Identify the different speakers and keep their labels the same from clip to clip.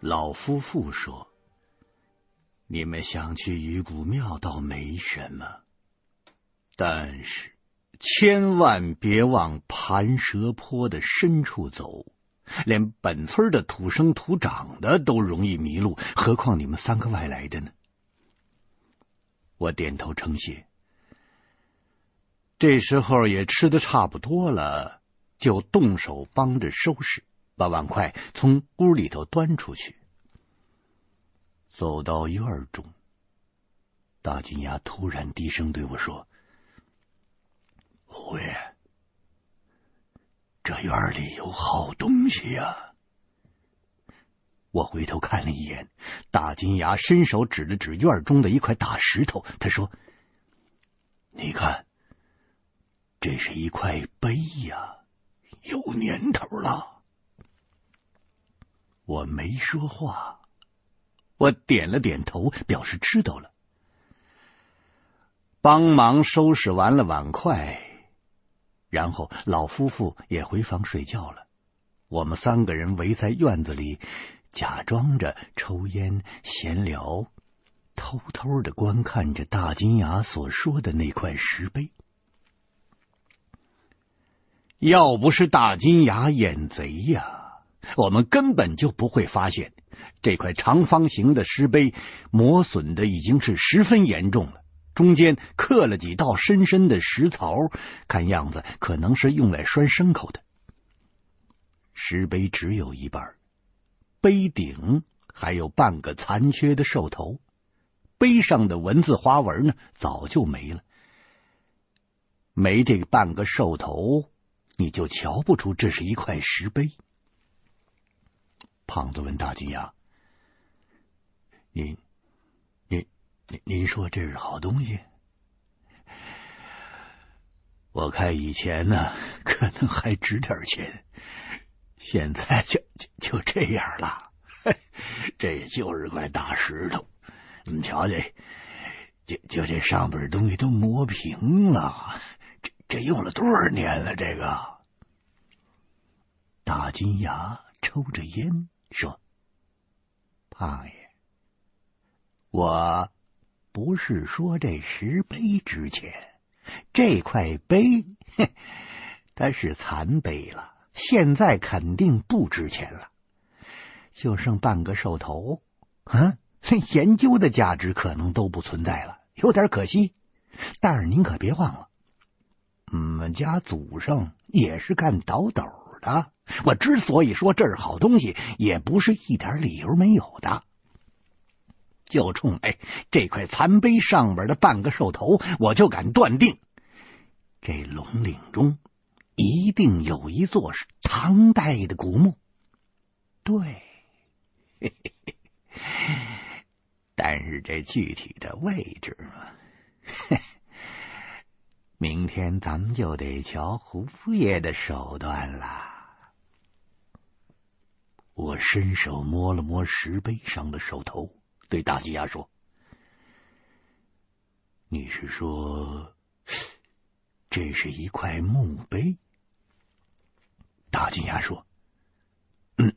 Speaker 1: 老夫妇说：“你们想去鱼骨庙倒没什么，但是千万别往盘蛇坡的深处走，连本村的土生土长的都容易迷路，何况你们三个外来的呢？”我点头称谢。这时候也吃的差不多了，就动手帮着收拾，把碗筷从屋里头端出去。走到院中，大金牙突然低声对我说：“胡爷，这院里有好东西呀、啊！”我回头看了一眼，大金牙伸手指了指院中的一块大石头，他说：“你看，这是一块碑呀，有年头了。”我没说话，我点了点头，表示知道了。帮忙收拾完了碗筷，然后老夫妇也回房睡觉了。我们三个人围在院子里。假装着抽烟闲聊，偷偷的观看着大金牙所说的那块石碑。要不是大金牙眼贼呀，我们根本就不会发现这块长方形的石碑磨损的已经是十分严重了，中间刻了几道深深的石槽，看样子可能是用来拴牲口的。石碑只有一半。碑顶还有半个残缺的兽头，碑上的文字花纹呢，早就没了。没这半个兽头，你就瞧不出这是一块石碑。胖子问大金牙：“您、您、您、您说这是好东西？我看以前呢，可能还值点钱。”现在就就就这样了，这就是块大石头。你瞧这，就就这上边东西都磨平了，这这用了多少年了？这个大金牙抽着烟说：“胖爷，我不是说这石碑值钱，这块碑，它是残碑了。”现在肯定不值钱了，就剩半个兽头，啊，研究的价值可能都不存在了，有点可惜。但是您可别忘了，我们家祖上也是干倒斗的。我之所以说这是好东西，也不是一点理由没有的。就冲哎这块残碑上边的半个兽头，我就敢断定，这龙岭中。一定有一座是唐代的古墓，对，但是这具体的位置嘛，明天咱们就得瞧胡爷的手段了。我伸手摸了摸石碑上的兽头，对大金牙说：“你是说这是一块墓碑？”大金牙说：“嗯，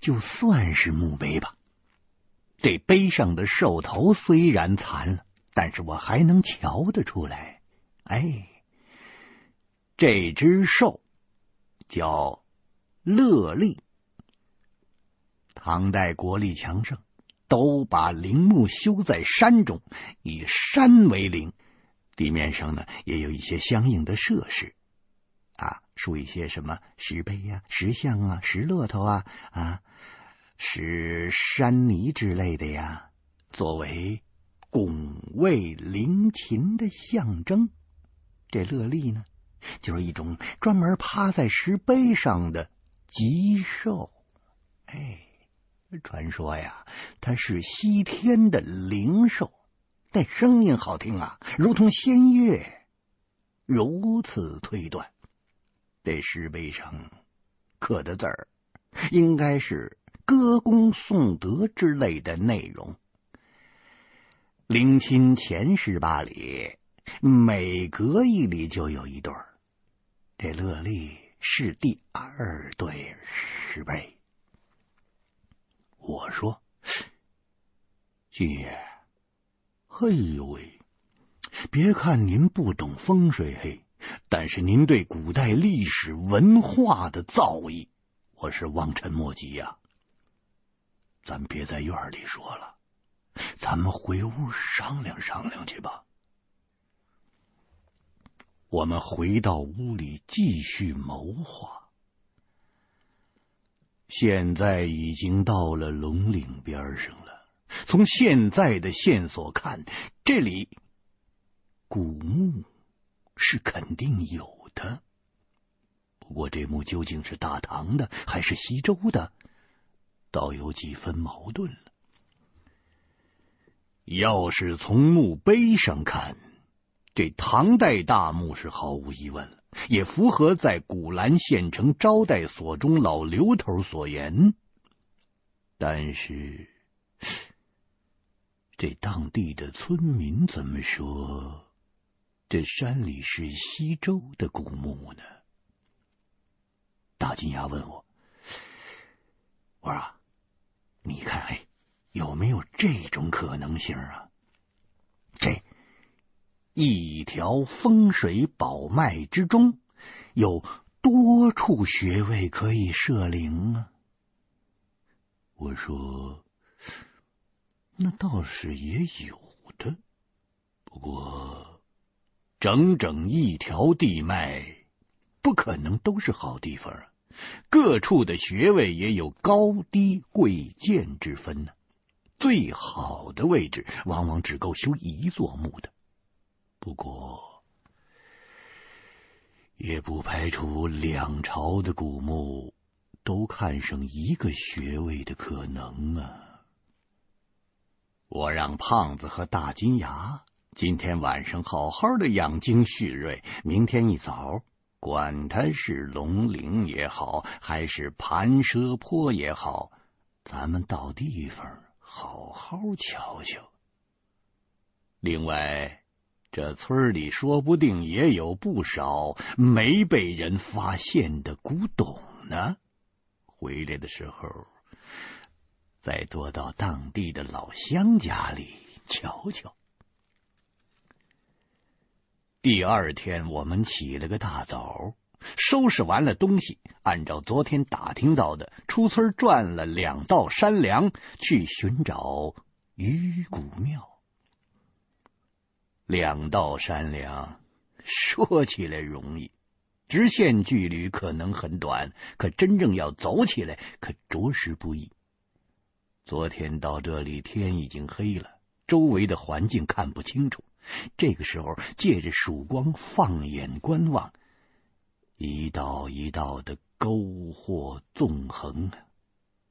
Speaker 1: 就算是墓碑吧。这碑上的兽头虽然残了，但是我还能瞧得出来。哎，这只兽叫乐利。唐代国力强盛，都把陵墓修在山中，以山为陵，地面上呢也有一些相应的设施。”啊，说一些什么石碑呀、石像啊、石骆驼啊、啊石山泥之类的呀，作为拱卫陵寝的象征。这乐利呢，就是一种专门趴在石碑上的吉兽。哎，传说呀，它是西天的灵兽，但声音好听啊，如同仙乐。如此推断。这石碑上刻的字儿，应该是歌功颂德之类的内容。陵寝前十八里，每隔一里就有一对儿。这乐利是第二对石碑。我说：“金爷，嘿呦喂，别看您不懂风水嘿，但是您对古代历史文化的造诣，我是望尘莫及呀。咱别在院里说了，咱们回屋商量商量去吧。”我们回到屋里继续谋划。现在已经到了龙岭边上了。从现在的线索看，这里古墓是肯定有的。不过这墓究竟是大唐的还是西周的，倒有几分矛盾了。要是从墓碑上看，这唐代大墓是毫无疑问了，也符合在古兰县城招待所中老刘头所言。但是，这当地的村民怎么说？这山里是西周的古墓呢？大金牙问我：“我说，你看，哎，有没有这种可能性啊？？”一条风水宝脉之中，有多处穴位可以设灵啊？我说，那倒是也有的。不过，整整一条地脉，不可能都是好地方啊。各处的穴位也有高低贵贱之分呢。最好的位置，往往只够修一座墓的。不过，也不排除两朝的古墓都看上一个穴位的可能啊！我让胖子和大金牙今天晚上好好的养精蓄锐，明天一早，管他是龙陵也好，还是盘蛇坡也好，咱们到地方好好瞧瞧。另外。这村里说不定也有不少没被人发现的古董呢。回来的时候，再多到当地的老乡家里瞧瞧。第二天，我们起了个大早，收拾完了东西，按照昨天打听到的，出村转了两道山梁，去寻找鱼骨庙。两道山梁，说起来容易，直线距离可能很短，可真正要走起来，可着实不易。昨天到这里，天已经黑了，周围的环境看不清楚。这个时候，借着曙光放眼观望，一道一道的沟壑纵横，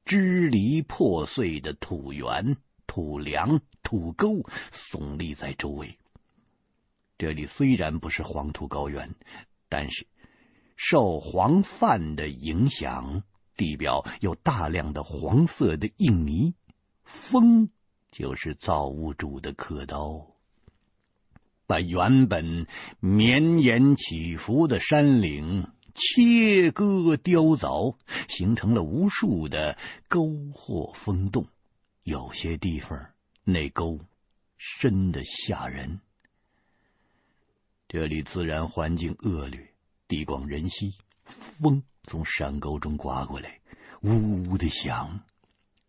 Speaker 1: 支离破碎的土垣、土梁、土沟耸立在周围。这里虽然不是黄土高原，但是受黄泛的影响，地表有大量的黄色的硬泥，风就是造物主的刻刀，把原本绵延起伏的山岭切割雕凿，形成了无数的沟壑风洞，有些地方那沟深的吓人。这里自然环境恶劣，地广人稀，风从山沟中刮过来，呜呜的响，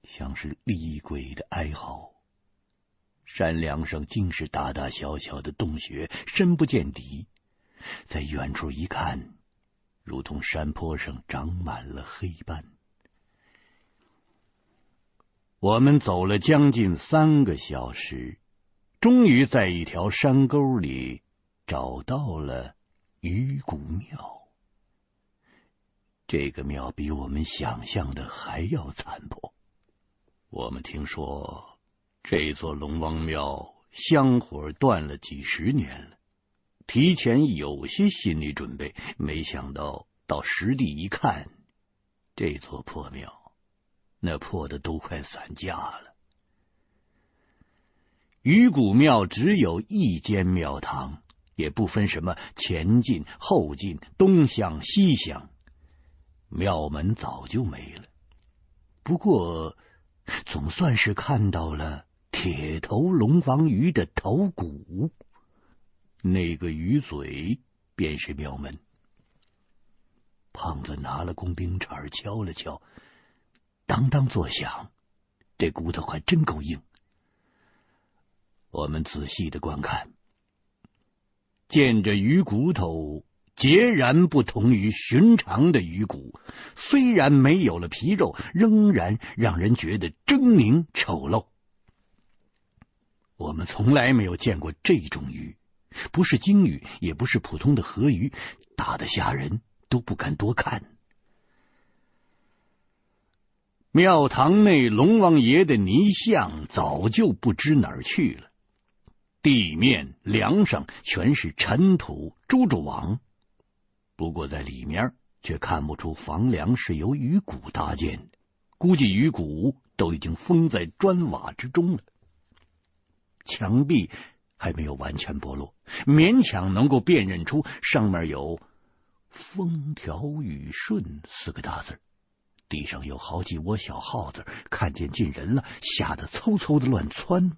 Speaker 1: 像是厉鬼的哀嚎。山梁上尽是大大小小的洞穴，深不见底。在远处一看，如同山坡上长满了黑斑。我们走了将近三个小时，终于在一条山沟里。找到了鱼骨庙，这个庙比我们想象的还要残破。我们听说这座龙王庙香火断了几十年了，提前有些心理准备，没想到到实地一看，这座破庙那破的都快散架了。鱼骨庙只有一间庙堂。也不分什么前进后进、东厢西厢，庙门早就没了。不过总算是看到了铁头龙王鱼的头骨，那个鱼嘴便是庙门。胖子拿了工兵铲敲了敲，当当作响，这骨头还真够硬。我们仔细的观看，见着鱼骨头。截然不同于寻常的鱼骨，虽然没有了皮肉，仍然让人觉得狰狞丑陋。我们从来没有见过这种鱼，不是鲸鱼，也不是普通的河鱼，大的吓人，都不敢多看。庙堂内龙王爷的泥像早就不知哪儿去了，地面、梁上全是尘土、蛛蛛网。不过在里面却看不出房梁是由鱼骨搭建的，估计鱼骨都已经封在砖瓦之中了。墙壁还没有完全剥落，勉强能够辨认出上面有“风调雨顺”四个大字。地上有好几窝小耗子，看见进人了，吓得嗖嗖的乱窜。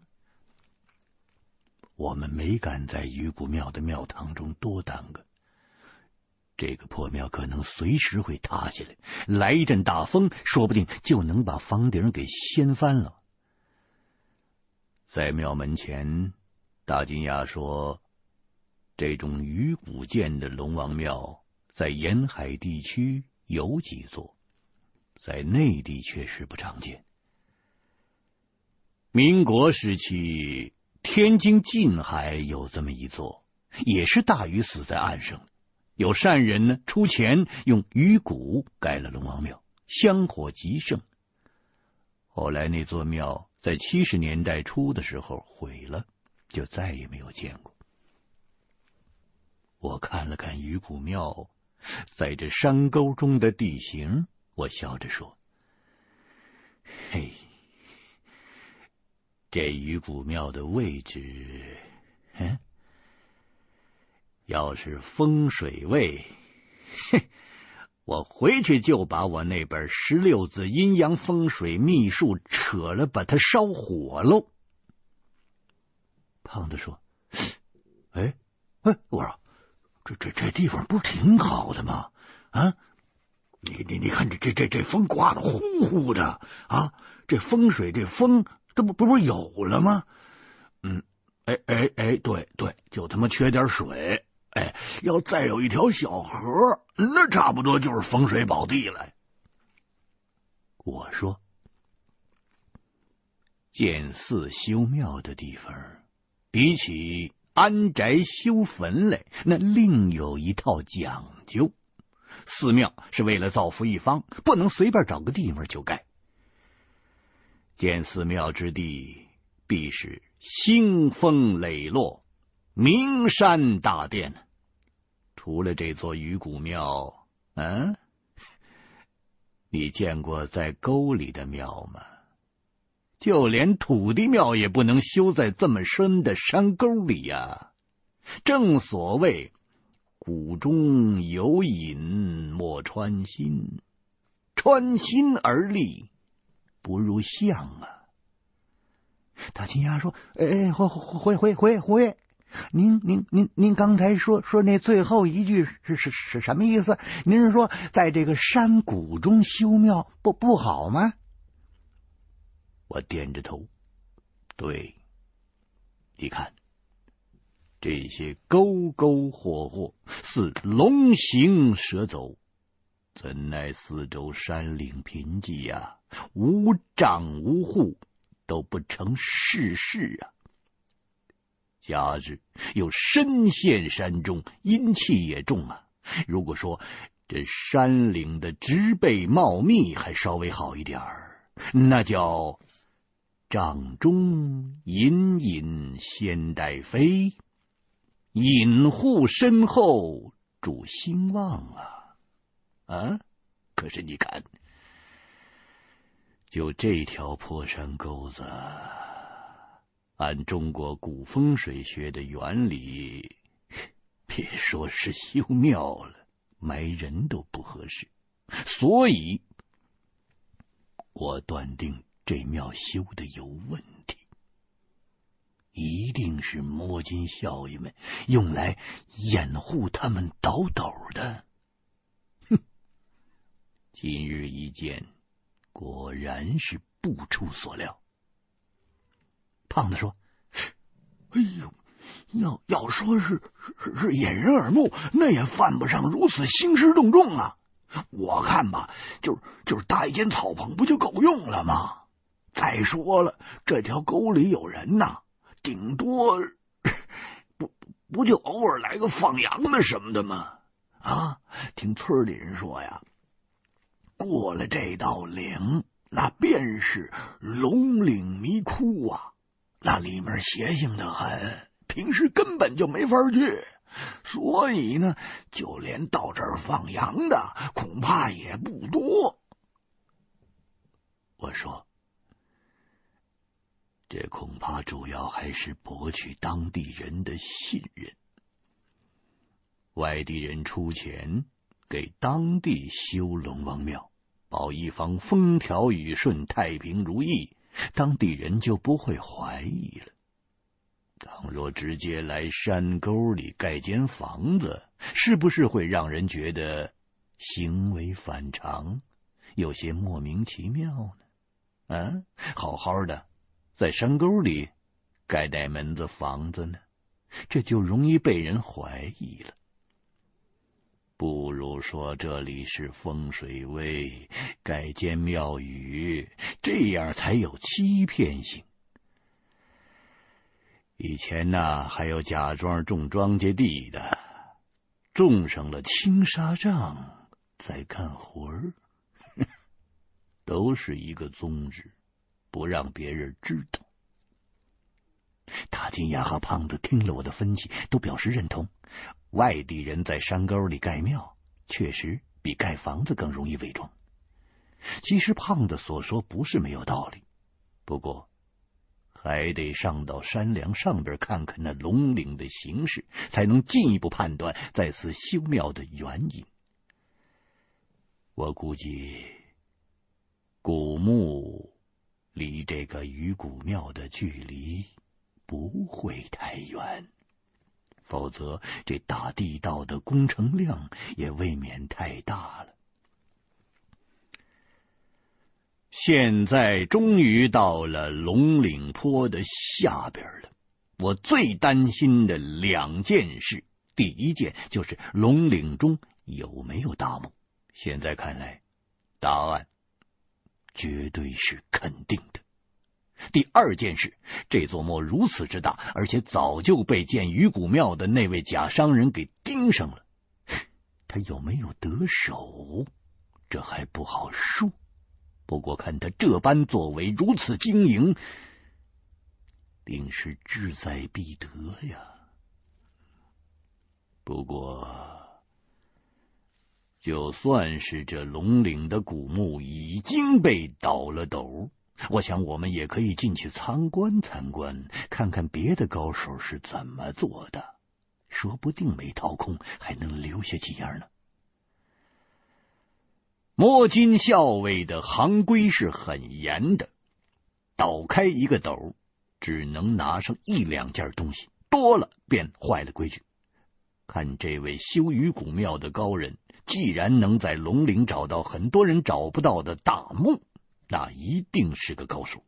Speaker 1: 我们没敢在鱼骨庙的庙堂中多耽搁。这个破庙可能随时会塌下来，来一阵大风，说不定就能把房顶给掀翻了。在庙门前，大金牙说：“这种鱼骨建的龙王庙，在沿海地区有几座，在内地确实不常见。民国时期，天津近海有这么一座，也是大鱼死在岸上。”有善人呢，出钱用鱼骨盖了龙王庙，香火极盛。后来那座庙在七十年代初的时候毁了，就再也没有见过。我看了看鱼骨庙在这山沟中的地形，我笑着说：“嘿，这鱼骨庙的位置，嗯。”要是风水位，哼，我回去就把我那本十六字阴阳风水秘术扯了，把它烧火喽。胖子说：“哎哎，我说这这这地方不是挺好的吗？啊，你你你看这这这这风刮的呼呼的啊，这风水这风这不不是有了吗？嗯，哎哎哎，对对，就他妈缺点水。”哎，要再有一条小河，那差不多就是风水宝地了。我说，建寺修庙的地方，比起安宅修坟来，那另有一套讲究。寺庙是为了造福一方，不能随便找个地方就盖。建寺庙之地，必是兴风磊落。名山大殿，除了这座鱼骨庙，嗯、你见过在沟里的庙吗？就连土地庙也不能修在这么深的山沟里呀。正所谓谷中有隐莫穿心，穿心而立不如相啊。大金牙说：“哎，回回回回回。”您您您您刚才说说那最后一句是是是什么意思？您是说在这个山谷中修庙不不好吗？我点着头，对，你看这些沟沟壑壑似龙行蛇走，怎奈四周山岭贫瘠呀，无障无户，都不成世事啊。加之又深陷山中，阴气也重啊。如果说这山岭的植被茂密还稍微好一点儿，那叫帐中隐隐仙带飞，隐户身后主兴旺啊！啊！可是你看，就这条破山沟子。按中国古风水学的原理，别说是修庙了，埋人都不合适。所以，我断定这庙修的有问题，一定是摸金校尉们用来掩护他们倒斗的。今日一见，果然是不出所料。胖子说：“哎呦！”要要说是是是掩人耳目，那也犯不上如此兴师动众啊！我看吧，就就是搭一间草棚，不就够用了吗？再说了，这条沟里有人呐，顶多不不就偶尔来个放羊的什么的吗？啊，听村里人说呀，过了这道岭，那便是龙岭迷窟啊，那里面邪性的很。平时根本就没法去，所以呢，就连到这儿放羊的恐怕也不多。我说，这恐怕主要还是博取当地人的信任。外地人出钱给当地修龙王庙，保一方风调雨顺、太平如意，当地人就不会怀疑了。倘若直接来山沟里盖间房子，是不是会让人觉得行为反常，有些莫名其妙呢？啊，好好的在山沟里盖带门子房子呢，这就容易被人怀疑了。说这里是风水位，盖间庙宇，这样才有欺骗性。以前呢，还有假装种庄稼地的，种上了青纱帐在干活儿，都是一个宗旨，不让别人知道。大金牙和胖子听了我的分析，都表示认同。外地人在山沟里盖庙，确实比盖房子更容易伪装。其实胖子所说不是没有道理，不过。还得上到山梁上边看看那龙岭的形势，才能进一步判断在此修庙的原因。我估计古墓离这个鱼骨庙的距离不会太远，否则这打地道的工程量也未免太大了。现在终于到了龙岭坡的下边了。我最担心的两件事，第一件就是龙岭中有没有大墓。现在看来，答案绝对是肯定的。第二件事，这座墓如此之大，而且早就被建鱼骨庙的那位假商人给盯上了。他有没有得手，这还不好说。不过看他这般作为，如此经营，定是志在必得呀。不过，就算是这龙岭的古墓已经被倒了斗，我想我们也可以进去参观参观，看看别的高手是怎么做的，说不定没掏空，还能留下几样呢。摸金校尉的行规是很严的，倒开一个斗，只能拿上一两件东西，多了便坏了规矩。看这位修鱼骨庙的高人，既然能在龙陵找到很多人找不到的大墓，那一定是个高手。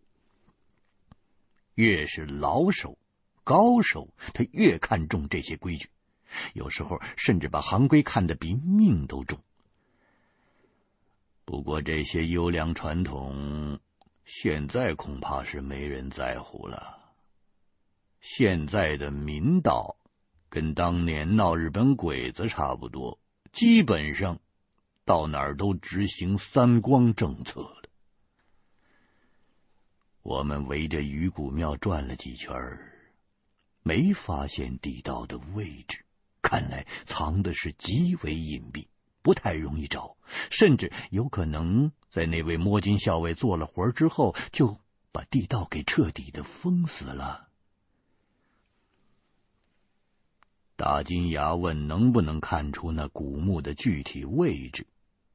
Speaker 1: 越是老手、高手，他越看重这些规矩，有时候甚至把行规看得比命都重。不过这些优良传统，现在恐怕是没人在乎了。现在的民道跟当年闹日本鬼子差不多，基本上到哪儿都执行三光政策。我们围着鱼骨庙转了几圈，没发现地道的位置，看来藏的是极为隐蔽。不太容易找，甚至有可能在那位摸金校尉做了活之后，就把地道给彻底的封死了。大金牙问能不能看出那古墓的具体位置，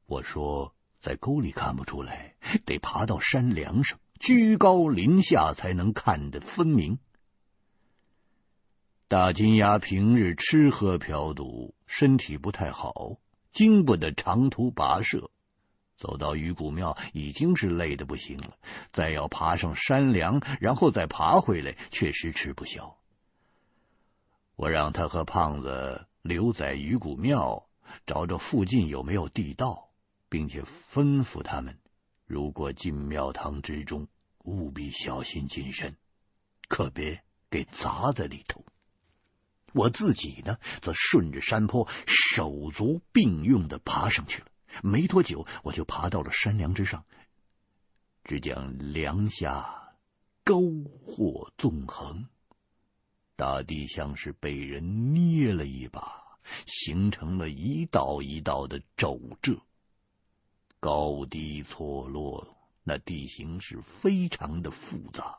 Speaker 1: 我说在沟里看不出来，得爬到山梁上，居高临下才能看得分明。大金牙平日吃喝嫖赌，身体不太好，经不得长途跋涉。走到鱼骨庙已经是累得不行了，再要爬上山梁，然后再爬回来，确实吃不消。我让他和胖子留在鱼骨庙，找找附近有没有地道，并且吩咐他们，如果进庙堂之中，务必小心谨慎，可别给砸在里头。我自己呢，则顺着山坡，手足并用的爬上去了。没多久，我就爬到了山梁之上。只见梁下沟壑纵横，大地像是被人捏了一把，形成了一道一道的皱褶，高低错落，那地形是非常的复杂。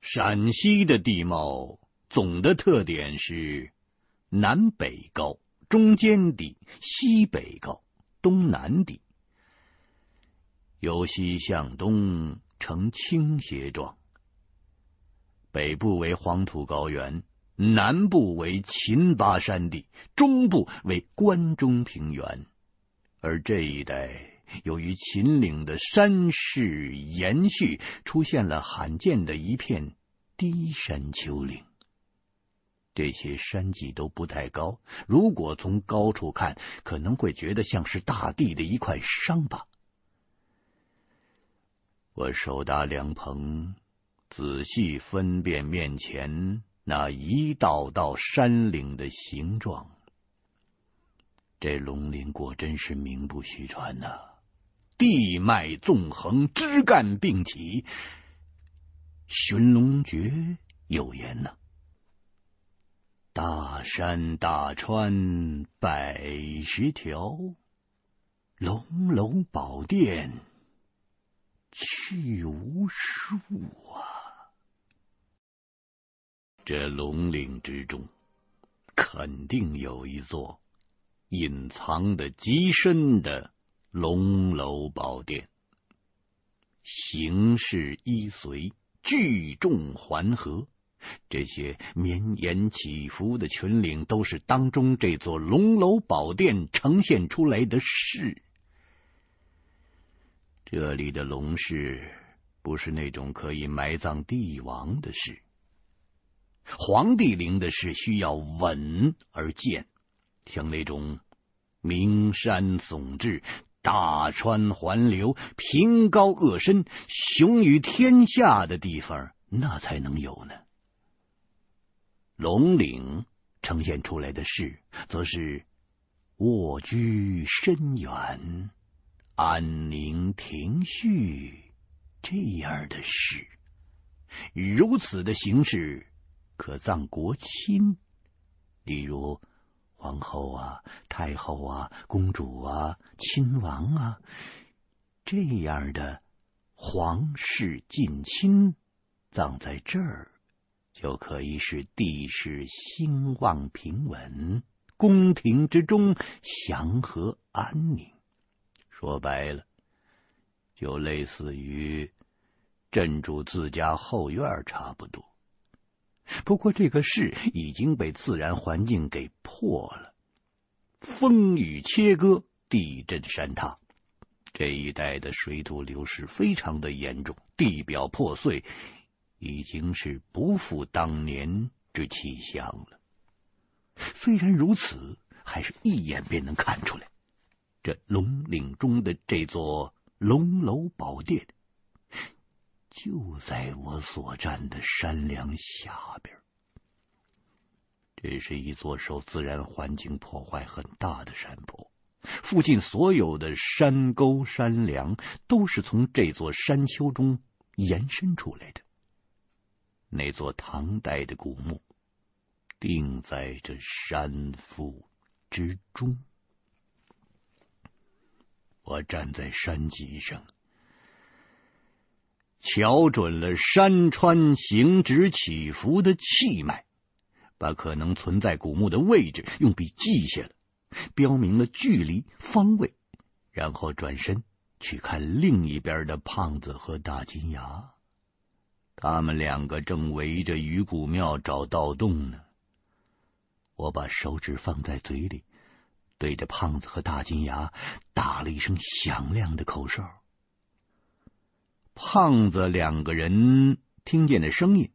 Speaker 1: 陕西的地貌总的特点是南北高。中间低，西北高，东南低，由西向东呈倾斜状。北部为黄土高原，南部为秦巴山地，中部为关中平原。而这一带由于秦岭的山势延续，出现了罕见的一片低山丘陵。这些山脊都不太高，如果从高处看，可能会觉得像是大地的一块伤疤。我手搭凉棚，仔细分辨面前那一道道山岭的形状。这龙岭果真是名不虚传呐、地脉纵横，枝干并起。寻龙诀有言呐、大山大川百十条，龙楼宝殿去无数啊！这龙岭之中，肯定有一座隐藏的极深的龙楼宝殿，形势依随，聚众环合。这些绵延起伏的群岭，都是当中这座龙楼宝殿呈现出来的势。这里的龙势，不是那种可以埋葬帝王的势。皇帝陵的势需要稳而健，像那种名山耸峙、大川环流、平高恶深、雄于天下的地方，那才能有呢。龙岭呈现出来的势，则是卧居深远、安宁庭序这样的事。如此的形式，可葬国亲，例如皇后啊、太后啊、公主啊、亲王啊，这样的皇室近亲，葬在这儿。就可以使地势兴旺平稳，宫廷之中祥和安宁。说白了，就类似于镇住自家后院差不多。不过这个势已经被自然环境给破了，风雨切割，地震山塌，这一带的水土流失非常的严重，地表破碎。已经是不复当年之气象了。虽然如此，还是一眼便能看出来，这龙岭中的这座龙楼宝殿，就在我所站的山梁下边。这是一座受自然环境破坏很大的山坡，附近所有的山沟山梁都是从这座山丘中延伸出来的。那座唐代的古墓，定在这山腹之中。我站在山脊上，瞧准了山川行直起伏的气脉，把可能存在古墓的位置用笔记下了，标明了距离方位，然后转身去看另一边的胖子和大金牙，他们两个正围着鱼骨庙找盗洞呢。我把手指放在嘴里，对着胖子和大金牙打了一声响亮的口哨。胖子两个人听见的声音，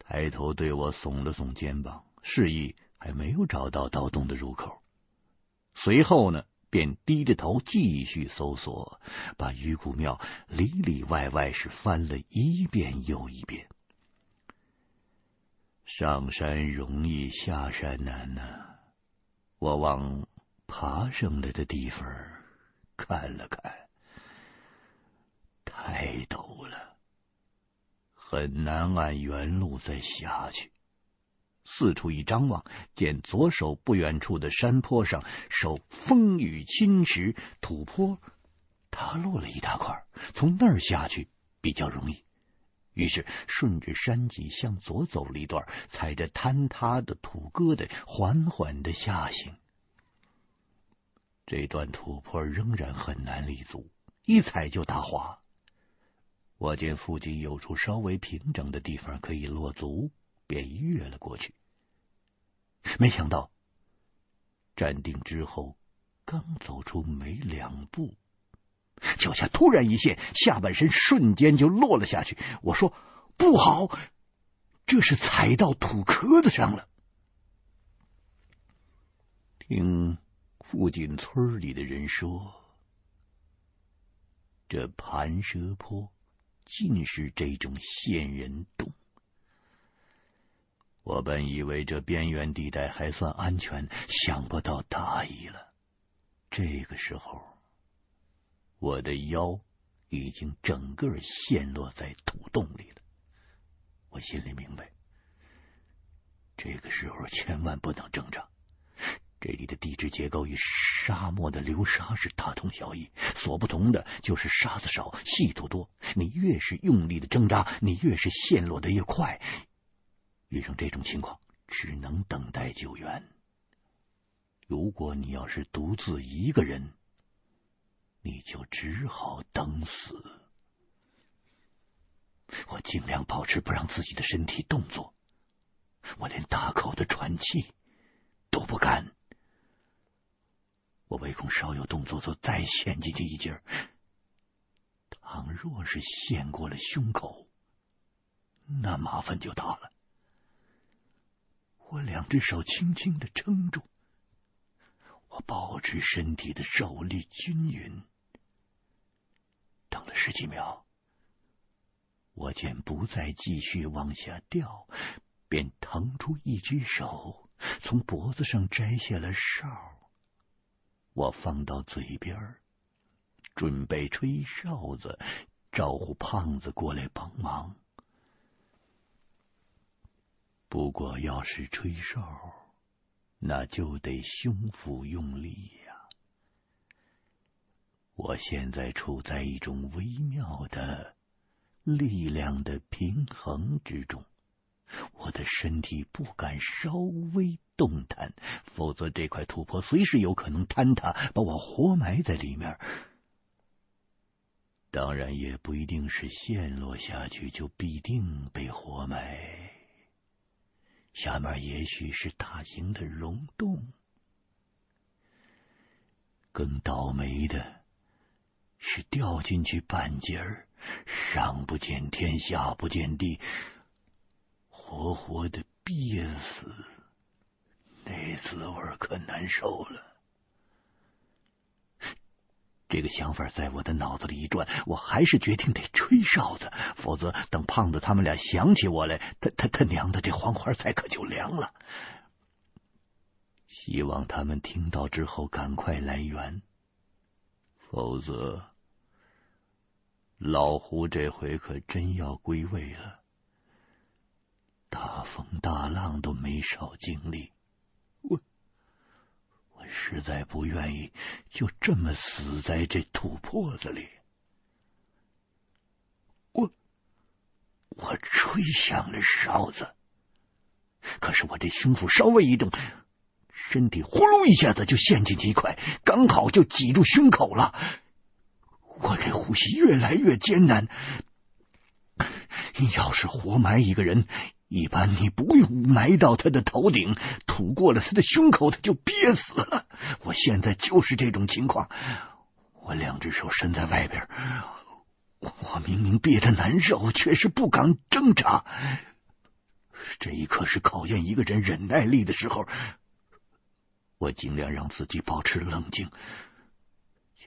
Speaker 1: 抬头对我耸了耸肩膀，示意还没有找到盗洞的入口。随后呢，便低着头继续搜索，把鱼骨庙里里外外是翻了一遍又一遍。上山容易下山难呐、我往爬上来的地方看了看，太陡了，很难按原路再下去。四处一张望，见左手不远处的山坡上受风雨侵蚀，土坡塌落了一大块，从那儿下去比较容易。于是顺着山脊向左走了一段，踩着坍塌的土疙瘩，缓缓的下行。这段土坡仍然很难立足，一踩就打滑。我见附近有处稍微平整的地方可以落足，便越了过去。没想到站定之后，刚走出没两步。脚下突然一陷，下半身瞬间就落了下去。我说：“不好，这是踩到土壳子上了。”听附近村里的人说，这盘蛇坡尽是这种陷人洞。我本以为这边缘地带还算安全，想不到大意了。这个时候。我的腰已经整个陷落在土洞里了，我心里明白，这个时候千万不能挣扎。这里的地质结构与沙漠的流沙是大同小异，所不同的就是沙子少，细土多。你越是用力的挣扎，你越是陷落的越快。遇上这种情况，只能等待救援。如果你要是独自一个人，你就只好等死。我尽量保持不让自己的身体动作，我连大口的喘气都不敢。我唯恐稍有动作就再陷进去一截儿。倘若是陷过了胸口，那麻烦就大了。我两只手轻轻的撑住，我保持身体的受力均匀。等了十几秒，我见不再继续往下掉，便腾出一只手，从脖子上摘下了哨。我放到嘴边，准备吹哨子，招呼胖子过来帮忙。不过，要是吹哨，那就得胸腹用力呀。我现在处在一种微妙的力量的平衡之中，我的身体不敢稍微动弹，否则这块土坡随时有可能坍塌，把我活埋在里面。当然，也不一定是陷落下去就必定被活埋，下面也许是大型的溶洞。更倒霉的。是掉进去半截儿，上不见天，下不见地，活活的憋死，那滋味可难受了。这个想法在我的脑子里一转，我还是决定得吹哨子，否则等胖子他们俩想起我来，他他他娘的，这黄花菜可就凉了。希望他们听到之后赶快来援。否则，老胡这回可真要归位了。大风大浪都没少经历，我我实在不愿意就这么死在这土坡子里。我我吹响了哨子，可是我这胸腹稍微一动。身体呼噜一下子就陷进去一块，刚好就挤住胸口了。我这呼吸越来越艰难。要是活埋一个人，一般你不用埋到他的头顶，吐过了他的胸口，他就憋死了。我现在就是这种情况，我两只手伸在外边，我明明憋得难受，却是不敢挣扎。这一刻是考验一个人忍耐力的时候，我尽量让自己保持冷静。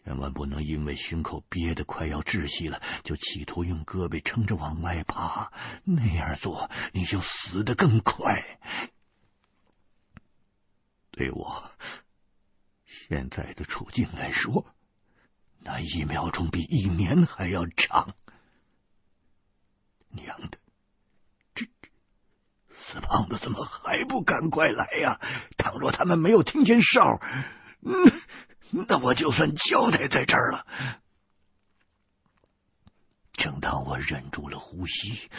Speaker 1: 千万不能因为胸口憋得快要窒息了，就企图用胳膊撑着往外爬。那样做，你就死得更快。对我现在的处境来说，那一秒钟比一年还要长。娘的，这死胖子怎么还不赶快来呀？倘若他们没有听见哨，嗯。那我就算交代在这儿了。正当我忍住了呼吸，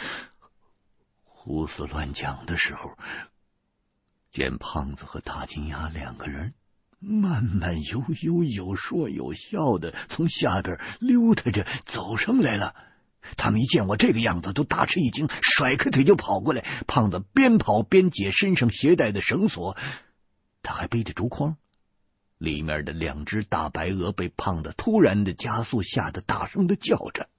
Speaker 1: 胡思乱想的时候，见胖子和大金牙两个人慢慢悠悠、有说有笑的从下边溜达着走上来了。他们一见我这个样子，都大吃一惊，甩开腿就跑过来。胖子边跑边解身上携带的绳索，他还背着竹筐。里面的两只大白鹅被胖子突然的加速吓得大声的叫着。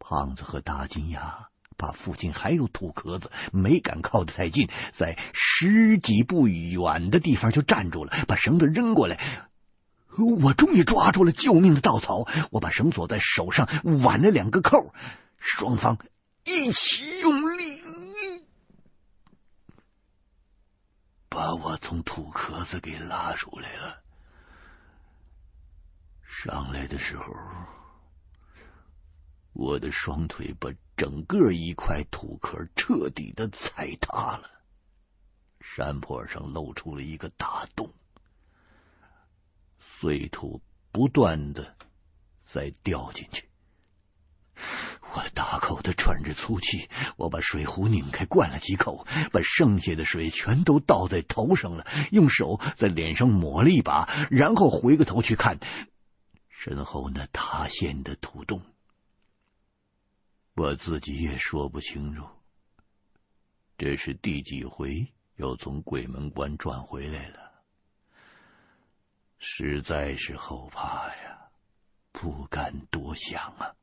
Speaker 1: 胖子和大金牙怕附近还有土壳子，没敢靠得太近，在十几步远的地方就站住了，把绳子扔过来。我终于抓住了救命的稻草，我把绳索在手上挽了两个扣，双方一起用力。把我从土壳子给拉出来了。上来的时候，我的双腿把整个一块土壳彻底的踩塌了，山坡上露出了一个大洞，碎土不断的在掉进去。我大口的喘着粗气，我把水壶拧开，灌了几口，把剩下的水全都倒在头上了，用手在脸上抹了一把，然后回过头去看身后那塌陷的土洞。我自己也说不清楚，这是第几回又从鬼门关转回来了，实在是后怕呀，不敢多想啊。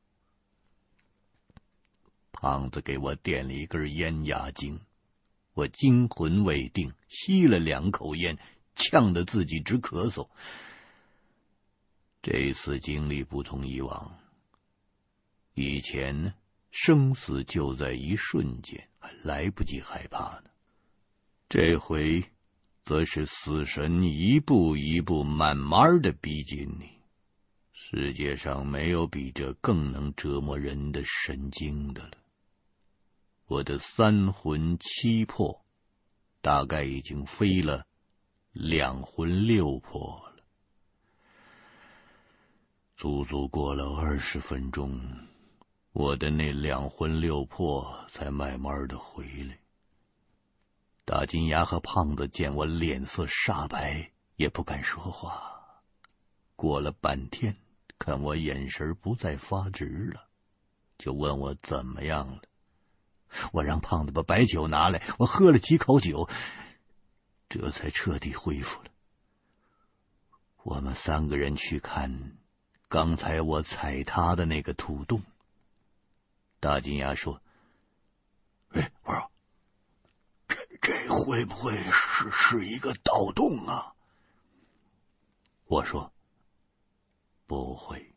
Speaker 1: 胖子给我点了一根烟压惊，我惊魂未定，吸了两口烟，呛得自己直咳嗽。这次经历不同以往，以前呢，生死就在一瞬间，还来不及害怕呢。这回则是死神一步一步慢慢的逼近你。世界上没有比这更能折磨人的神经的了。我的三魂七魄大概已经飞了两魂六魄了，足足过了二十分钟，我的那两魂六魄才慢慢的回来。大金牙和胖子见我脸色煞白，也不敢说话。过了半天，看我眼神不再发直了，就问我怎么样了。我让胖子把白酒拿来，我喝了几口酒，这才彻底恢复了。我们三个人去看刚才我踩塌的那个土洞。大金牙说：“哎，我说，这这会不会是是一个盗洞啊？”我说：“不会。”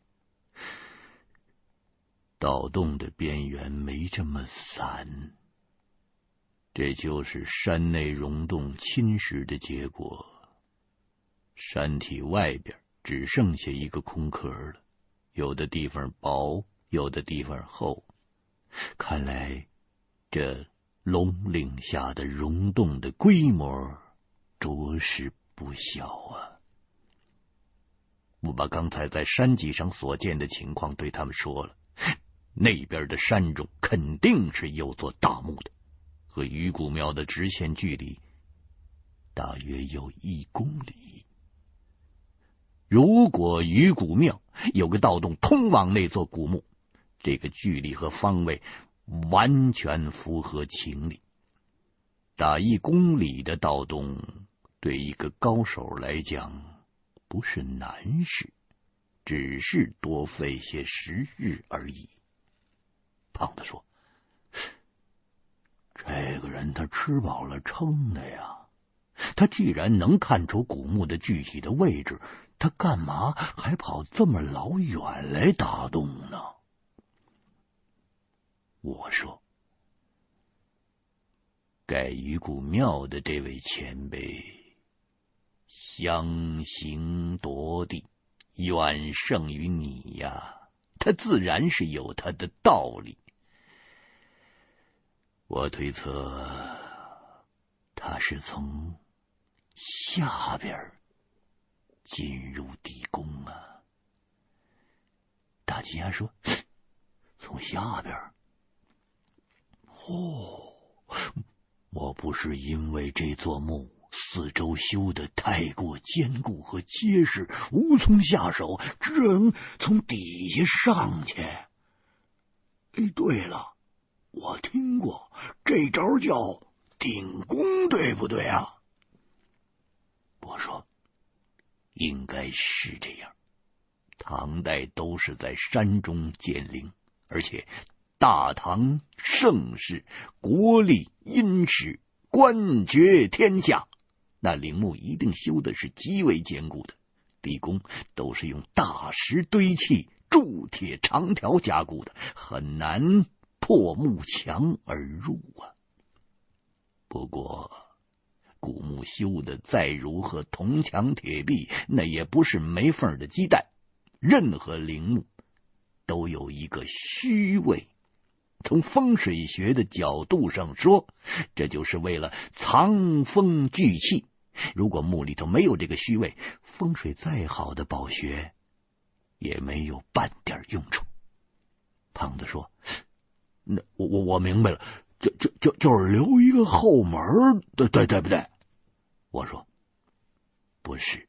Speaker 1: 盗洞的边缘没这么散，这就是山内溶洞侵蚀的结果。山体外边只剩下一个空壳了，有的地方薄，有的地方厚。看来这龙岭下的溶洞的规模着实不小啊！我把刚才在山脊上所见的情况对他们说了。那边的山中肯定是有座大墓的，和鱼骨庙的直线距离大约有一公里。如果鱼骨庙有个盗洞通往那座古墓，这个距离和方位完全符合情理。打一公里的盗洞，对一个高手来讲不是难事，只是多费些时日而已。胖子说：“这个人他吃饱了撑的呀，他既然能看出古墓的具体的位置，他干嘛还跑这么老远来打洞呢？”我说：“盖鱼骨庙的这位前辈，相形夺地，远胜于你呀，他自然是有他的道理。”我推测，他是从下边进入地宫啊。大金牙说：“从下边。”哦，莫不是因为这座墓四周修的太过坚固和结实，无从下手，只能从底下上去？哎，对了。我听过这招叫顶宫，对不对啊？我说应该是这样。唐代都是在山中建陵，而且大唐盛世，国力殷实，官爵天下，那陵墓一定修的是极为坚固的。地宫都是用大石堆砌、铸铁长条加固的，很难。破木墙而入啊！不过古墓修的再如何铜墙铁壁，那也不是没缝的鸡蛋。任何陵墓都有一个虚位，从风水学的角度上说，这就是为了藏风聚气。如果墓里头没有这个虚位，风水再好的宝穴也没有半点用处。胖子说。那我我我明白了，就就就就是留一个后门，对对对不对？我说不是，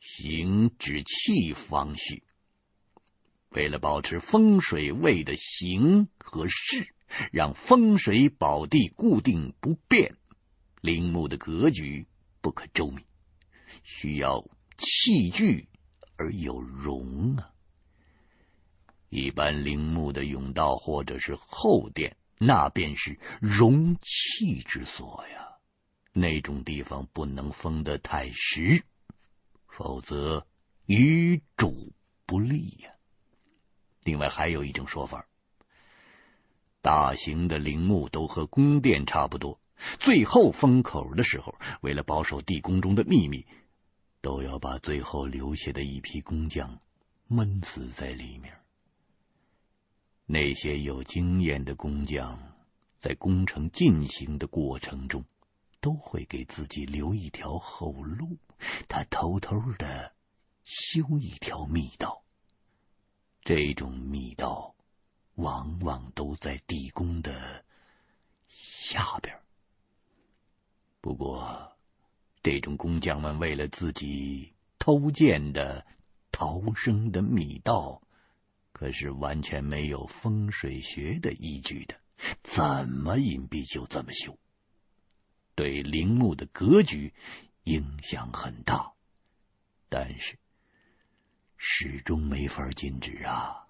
Speaker 1: 形止气方序，为了保持风水位的形和势，让风水宝地固定不变，陵墓的格局不可周密，需要气聚而有容啊。一般陵墓的甬道或者是后殿，那便是容器之所呀。那种地方不能封得太实，否则于主不利呀。另外还有一种说法，大型的陵墓都和宫殿差不多，最后封口的时候，为了保守地宫中的秘密，都要把最后留下的一批工匠闷死在里面。那些有经验的工匠，在工程进行的过程中，都会给自己留一条后路，他偷偷的修一条密道。这种密道往往都在地宫的下边。不过，这种工匠们为了自己偷建的逃生的密道。可是完全没有风水学的依据的，怎么隐蔽就怎么修，对陵墓的格局影响很大，但是始终没法禁止啊。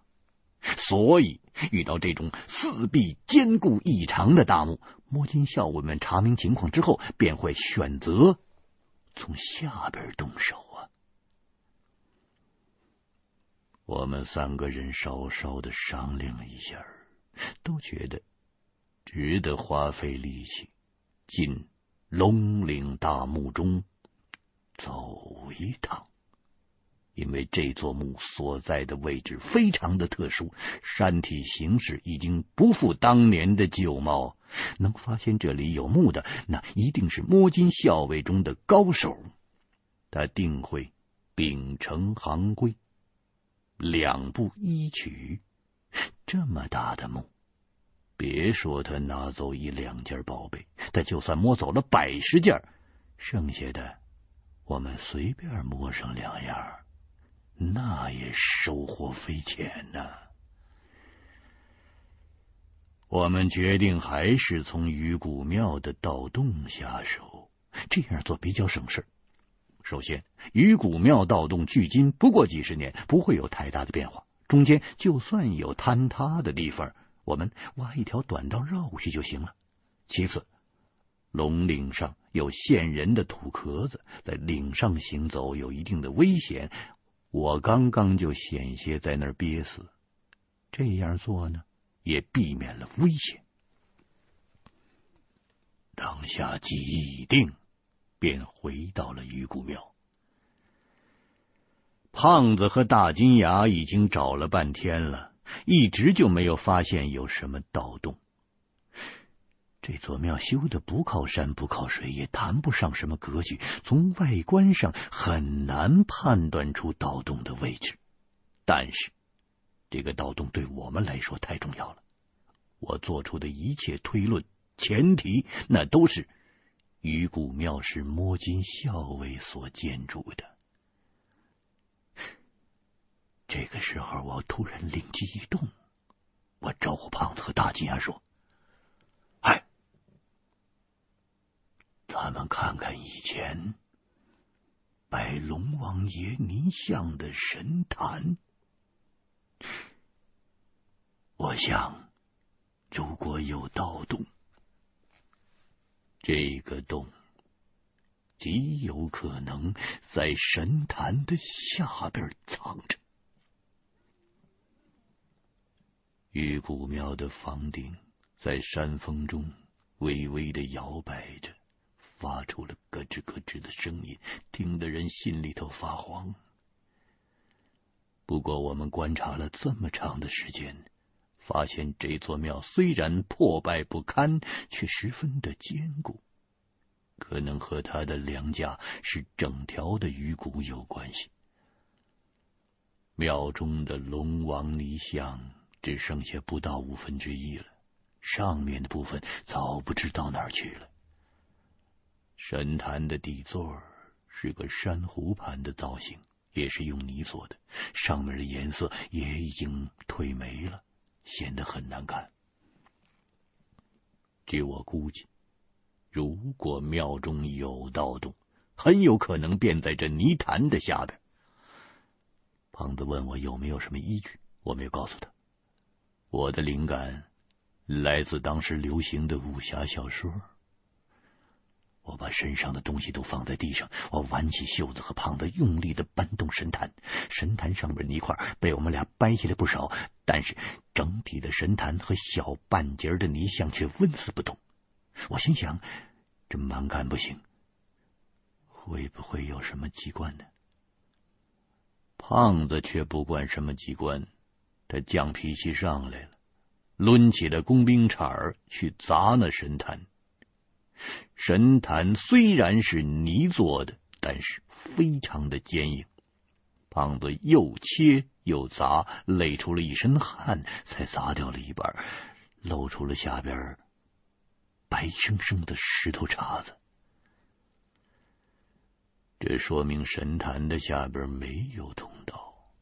Speaker 1: 所以遇到这种四壁坚固异常的大墓，摸金校尉们查明情况之后，便会选择从下边动手。我们三个人稍稍的商量了一下，都觉得值得花费力气进龙陵大墓中走一趟，因为这座墓所在的位置非常的特殊，山体形势已经不复当年的旧貌。能发现这里有墓的，那一定是摸金校尉中的高手，他定会秉承行规。两步一取，这么大的墓，别说他拿走一两件宝贝，他就算摸走了百十件，剩下的我们随便摸上两样，那也收获匪浅呐。我们决定还是从鱼骨庙的盗洞下手，这样做比较省事。首先，鱼骨庙盗洞距今不过几十年，不会有太大的变化。中间就算有坍塌的地方，我们挖一条短道绕过去就行了。其次，龙岭上有陷人的土壳子，在岭上行走有一定的危险。我刚刚就险些在那儿憋死，这样做呢，也避免了危险。当下记忆一定。便回到了鱼骨庙。胖子和大金牙已经找了半天了，一直就没有发现有什么盗洞。这座庙修的不靠山不靠水，也谈不上什么格局，从外观上很难判断出盗洞的位置。但是，这个盗洞对我们来说太重要了。我做出的一切推论，前提那都是。鱼骨庙是摸金校尉所建筑的。这个时候，我突然灵机一动，我招呼胖子和大金牙说：“嗨，咱们看看以前拜龙王爷泥像的神坛。我想，如果有盗洞。”这个洞极有可能在神坛的下边藏着。玉骨庙的房顶在山风中微微的摇摆着，发出了咯吱咯吱的声音，听得人心里头发慌。不过，我们观察了这么长的时间。发现这座庙虽然破败不堪，却十分的坚固，可能和它的梁架是整条的鱼骨有关系。庙中的龙王泥像只剩下不到五分之一了，上面的部分早不知到哪儿去了。神坛的底座是个珊瑚盘的造型，也是用泥做的，上面的颜色也已经褪没了。显得很难看。据我估计，如果庙中有盗洞，很有可能便在这泥潭的下边。胖子问我有没有什么依据，我没有告诉他。我的灵感来自当时流行的武侠小说。我把身上的东西都放在地上，我挽起袖子和胖子用力的搬动神坛。神坛上面泥块被我们俩掰下来不少，但是整体的神坛和小半截的泥像却纹丝不动。我心想，这蛮干不行，会不会有什么机关呢？胖子却不管什么机关，他犟脾气上来了，抡起了工兵铲去砸那神坛。神坛虽然是泥做的，但是非常的坚硬。胖子又切又砸，累出了一身汗，才砸掉了一半，露出了下边白生生的石头碴子。这说明神坛的下边没有通道。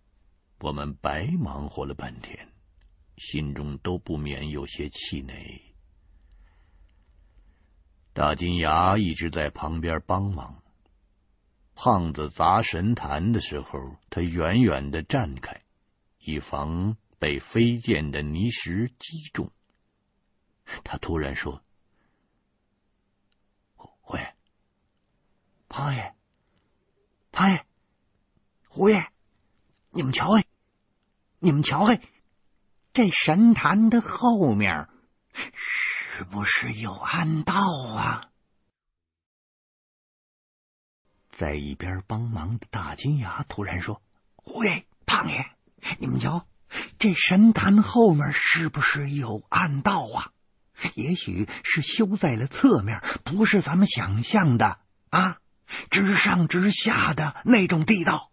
Speaker 1: 我们白忙活了半天，心中都不免有些气馁。大金牙一直在旁边帮忙。胖子砸神坛的时候，他远远的站开，以防被飞溅的泥石击中。他突然说：“胡爷，胖爷，胖爷，胡爷，你们瞧嘿，你们瞧嘿，这神坛的后面。”是不是有暗道啊？在一边帮忙的大金牙突然说：“喂，胖爷，你们瞧，这神坛后面是不是有暗道啊？也许是修在了侧面，不是咱们想象的啊，直上直下的那种地道。”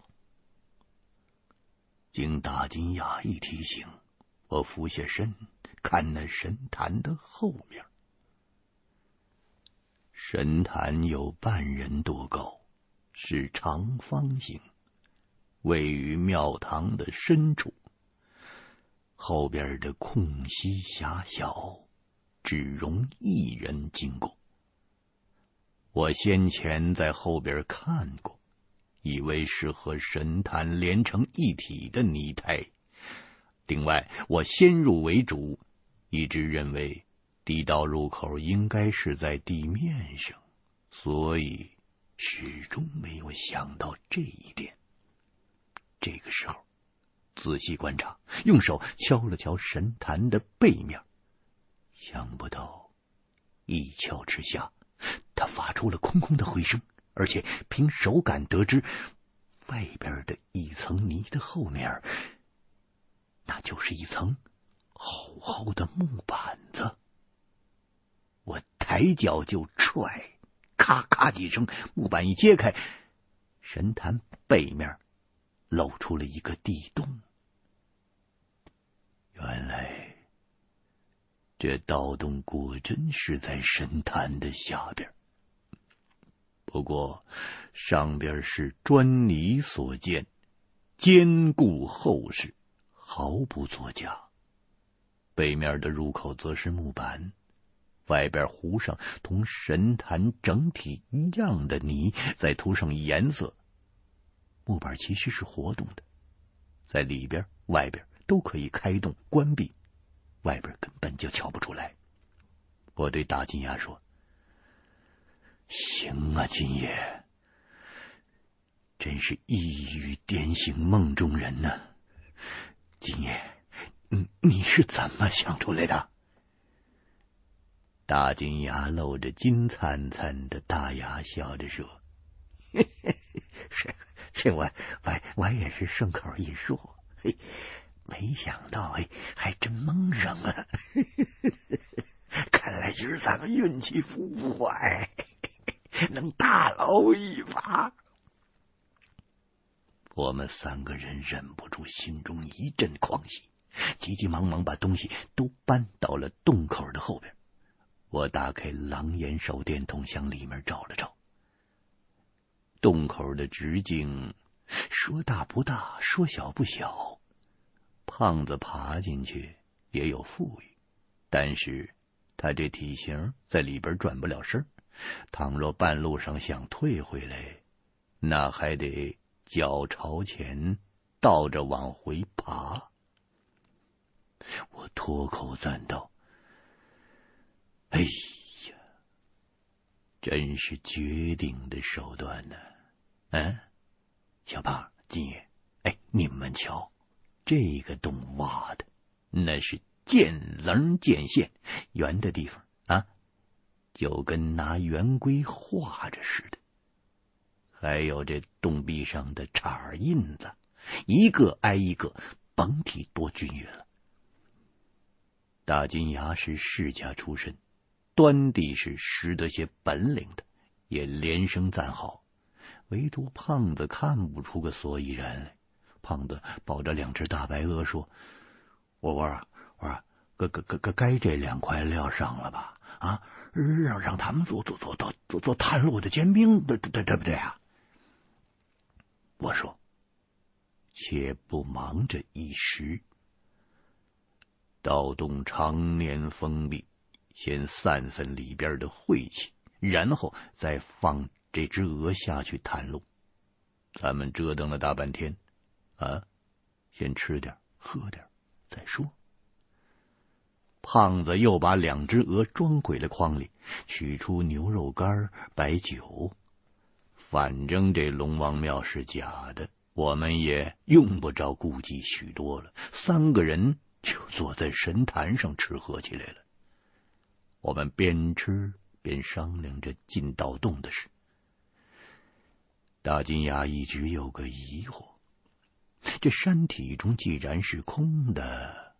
Speaker 1: 经大金牙一提醒，我俯下身。看那神坛的后面，神坛有半人多高，是长方形，位于庙堂的深处，后边的空隙狭小，只容一人经过。我先前在后边看过，以为是和神坛连成一体的泥胎。另外，我先入为主，一直认为地道入口应该是在地面上，所以始终没有想到这一点。这个时候，仔细观察，用手敲了敲神坛的背面，想不到一敲之下。他发出了空空的回声，而且凭手感得知，外边的一层泥的后面，那就是一层厚的木板子。我抬脚就踹，咔咔几声，木板一揭开，神坛背面露出了一个地洞。原来这盗洞果真是在神坛的下边。不过，上边是砖泥所建，坚固厚实，毫不作假。背面的入口则是木板，外边糊上同神坛整体一样的泥，再涂上颜色。木板其实是活动的，在里边、外边都可以开动关闭，外边根本就瞧不出来。我对大金牙说。行啊，金爷，真是一语点醒梦中人呢。金爷，你你是怎么想出来的？大金牙露着金灿灿的大牙，笑着说：“嘿嘿，是这我我我也是顺口一说，嘿，没想到哎，还真蒙上了。看来今儿咱们运气不坏。”能大捞一把，我们三个人忍不住心中一阵狂喜，急急忙忙把东西都搬到了洞口的后边。我打开狼烟手电筒，向里面照了照。洞口的直径说大不大，说小不小。胖子爬进去也有富裕，但是他这体型在里边转不了身。倘若半路上想退回来，那还得脚朝前倒着往回爬。我脱口赞道：“哎呀，真是绝顶的手段呢！”嗯，小胖、金爷，哎，你们瞧，这个洞挖的那是见棱见线，圆的地方啊。就跟拿圆规画着似的，还有这洞壁上的叉印子，一个挨一个，甭提多均匀了。大金牙是世家出身，端地是识得些本领的，也连声赞好。唯独胖子看不出个所以然来。胖子抱着两只大白鹅说：“我说，我说，该该该该该这两块料上了吧？啊？”让让他们做做做做做做探路的尖兵，对对对不对啊？我说，且不忙着一时，盗洞常年封闭，先散散里边的晦气，然后再放这只鹅下去探路。咱们折腾了大半天，啊，先吃点喝点再说。胖子又把两只鹅装回了筐里，取出牛肉干、白酒。反正这龙王庙是假的，我们也用不着顾忌许多了。三个人就坐在神坛上吃喝起来了。我们边吃边商量着进盗洞的事。大金牙一直有个疑惑：这山体中既然是空的。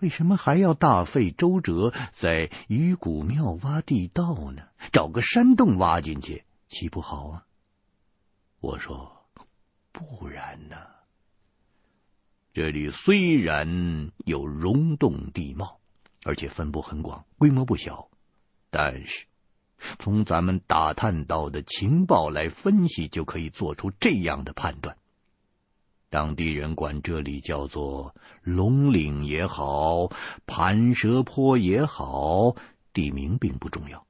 Speaker 1: 为什么还要大费周折在鱼骨庙挖地道呢？找个山洞挖进去，岂不好啊？我说，不然呢？这里虽然有溶洞地貌，而且分布很广，规模不小，但是从咱们打探到的情报来分析，就可以做出这样的判断。当地人管这里叫做龙岭也好，盘蛇坡也好，地名并不重要，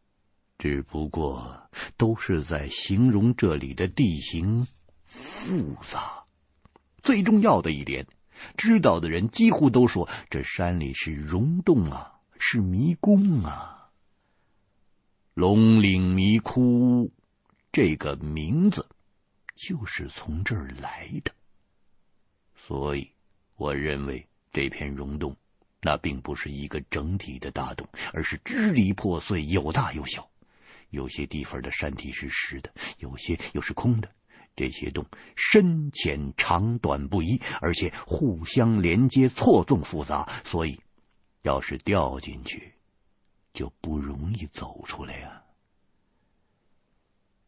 Speaker 1: 只不过都是在形容这里的地形复杂。最重要的一点，知道的人几乎都说，这山里是溶洞啊，是迷宫啊。龙岭迷窟这个名字就是从这儿来的，所以我认为这片溶洞那并不是一个整体的大洞，而是支离破碎，有大有小。有些地方的山体是实的，有些又是空的。这些洞深浅长短不一，而且互相连接，错综复杂，所以要是掉进去。就不容易走出来呀、啊。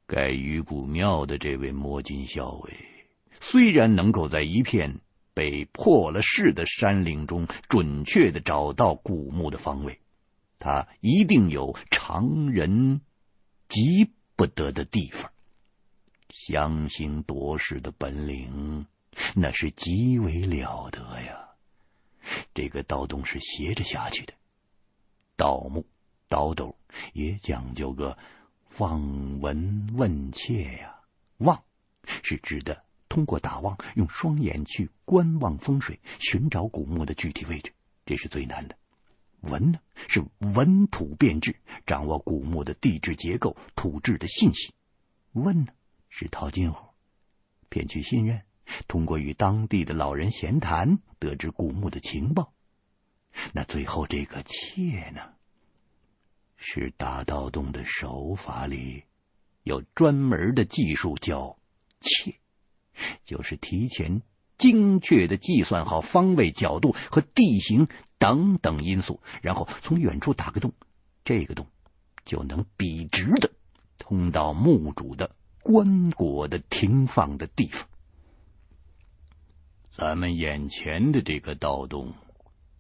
Speaker 1: 盖鱼骨庙的这位摸金校尉，虽然能够在一片被破了势的山岭中准确的找到古墓的方位，他一定有常人及不得的地方。相形夺势的本领，那是极为了得呀。这个盗洞是斜着下去的。盗墓、盗斗也讲究个望闻问切呀。望是指的通过打望，用双眼去观望风水，寻找古墓的具体位置，这是最难的。闻呢是闻土辨质，掌握古墓的地质结构、土质的信息。问呢是套近乎，骗取信任，通过与当地的老人闲谈，得知古墓的情报。那最后这个窃呢，是打盗洞的手法里有专门的技术叫窃，就是提前精确的计算好方位、角度和地形等等因素，然后从远处打个洞，这个洞就能笔直的通到墓主的棺椁的停放的地方。咱们眼前的这个盗洞。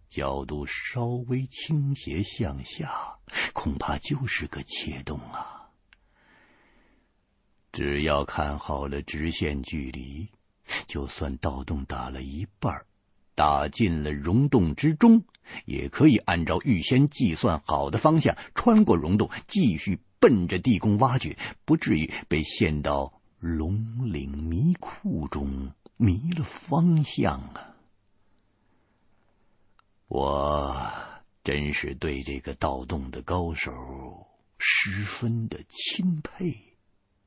Speaker 1: 角度稍微倾斜向下，恐怕就是个窃洞啊！只要看好了直线距离，就算盗洞打了一半，打进了溶洞之中，也可以按照预先计算好的方向穿过溶洞，继续奔着地宫挖掘，不至于被陷到龙岭迷窟中迷了方向啊！我真是对这个盗洞的高手十分的钦佩。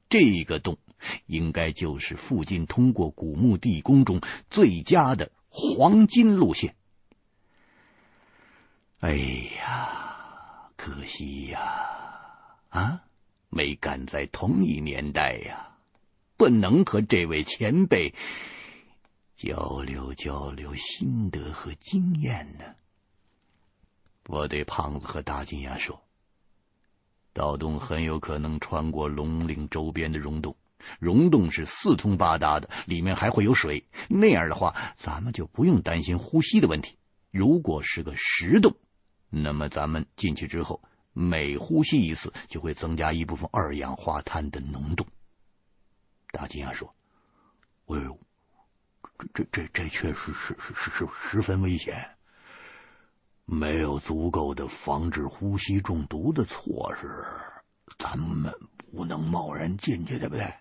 Speaker 1: 这个洞应该就是附近通过古墓地宫中最佳的黄金路线。哎呀，可惜呀，啊，没赶在同一年代呀，不能和这位前辈。交流交流心得和经验呢？我对胖子和大金牙说：“盗洞很有可能穿过龙岭周边的溶洞，溶洞是四通八达的，里面还会有水。那样的话，咱们就不用担心呼吸的问题。如果是个石洞，那么咱们进去之后，每呼吸一次，就会增加一部分二氧化碳的浓度。”大金牙说：“哎呦。”这这这这确实是是是是十分危险，没有足够的防止呼吸中毒的措施，咱们不能贸然进去，对不对？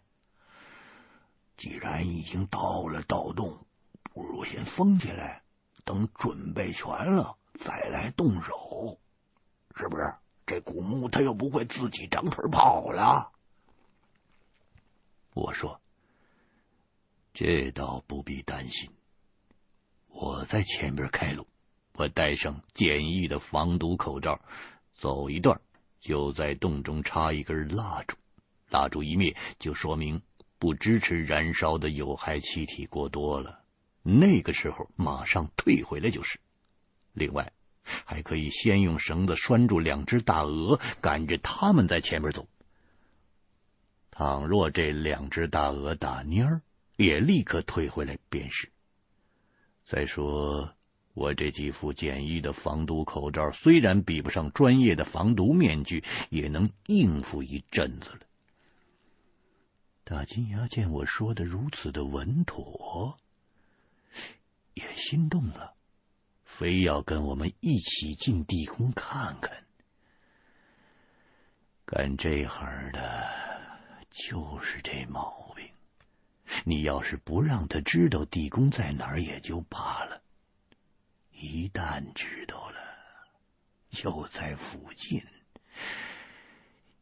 Speaker 1: 既然已经到了盗洞，不如先封起来，等准备全了再来动手，是不是？这古墓他又不会自己长腿跑了。我说。这倒不必担心，我在前边开路，我戴上简易的防毒口罩，走一段就在洞中插一根蜡烛，蜡烛一灭，就说明不支持燃烧的有害气体过多了，那个时候马上退回来就是。另外，还可以先用绳子拴住两只大鹅，赶着他们在前面走。倘若这两只大鹅打蔫儿，也立刻退回来便是。再说，我这几副简易的防毒口罩，虽然比不上专业的防毒面具，也能应付一阵子了。大金牙见我说的如此的稳妥，也心动了，非要跟我们一起进地宫看看。干这行的，就是这毛病。你要是不让他知道地宫在哪儿，也就罢了。一旦知道了，又在附近，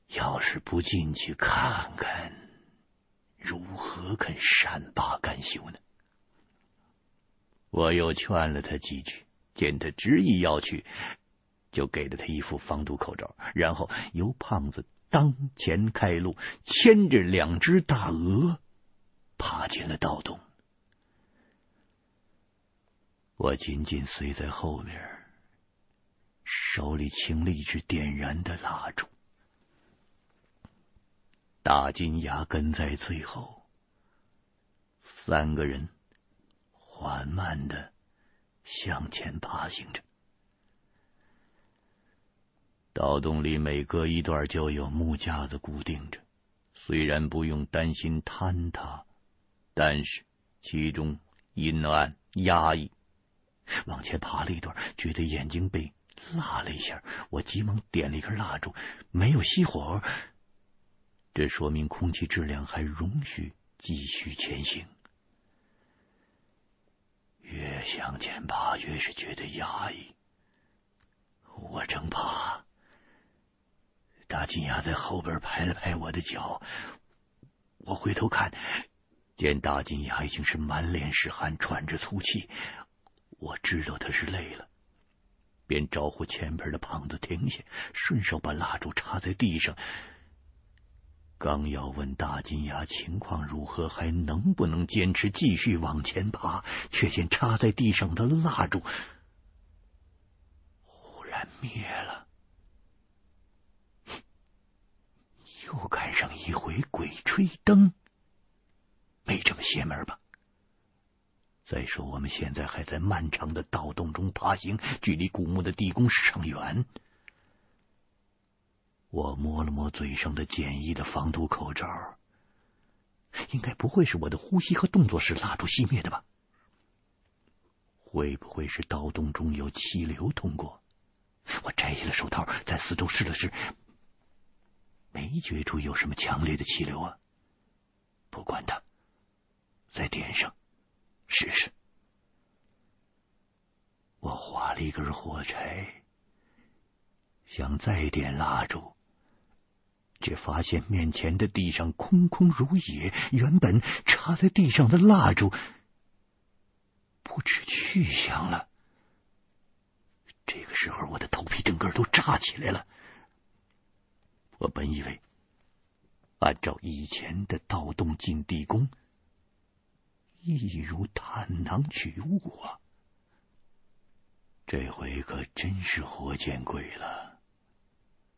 Speaker 1: 要是不进去看看，如何肯善罢甘休呢？我又劝了他几句，见他执意要去，就给了他一副防毒口罩，然后由胖子当前开路，牵着两只大鹅，爬进了盗洞。我紧紧随在后面，手里擎了一支点燃的蜡烛。大金牙跟在最后，三个人缓慢的向前爬行着。盗洞里每隔一段就有木架子固定着，虽然不用担心坍塌，但是其中阴暗压抑。往前爬了一段，觉得眼睛被辣了一下，我急忙点了一根蜡烛，没有熄火，这说明空气质量还容许继续前行。越向前爬，越是觉得压抑。我正爬，大金牙在后边拍了拍我的脚，我回头看见大金牙已经是满脸是汗，喘着粗气。我知道他是累了，便招呼前边的胖子停下，顺手把蜡烛插在地上。刚要问大金牙情况如何，还能不能坚持继续往前爬，却见插在地上的蜡烛忽然灭了。又赶上一回鬼吹灯，没这么邪门吧？再说，我们现在还在漫长的盗洞中爬行，距离古墓的地宫市场远。我摸了摸嘴上的简易的防毒口罩，应该不会是我的呼吸和动作使蜡烛熄灭的吧？会不会是盗洞中有气流通过？我摘下了手套，在四周试了试，没觉出有什么强烈的气流啊。不管它，再点上。试试，我划了一根火柴，想再点蜡烛，却发现面前的地上空空如也，原本插在地上的蜡烛不知去向了。这个时候，我的头皮整个都炸起来了。我本以为按照以前的盗洞进地宫。易如探囊取物啊！这回可真是活见鬼了。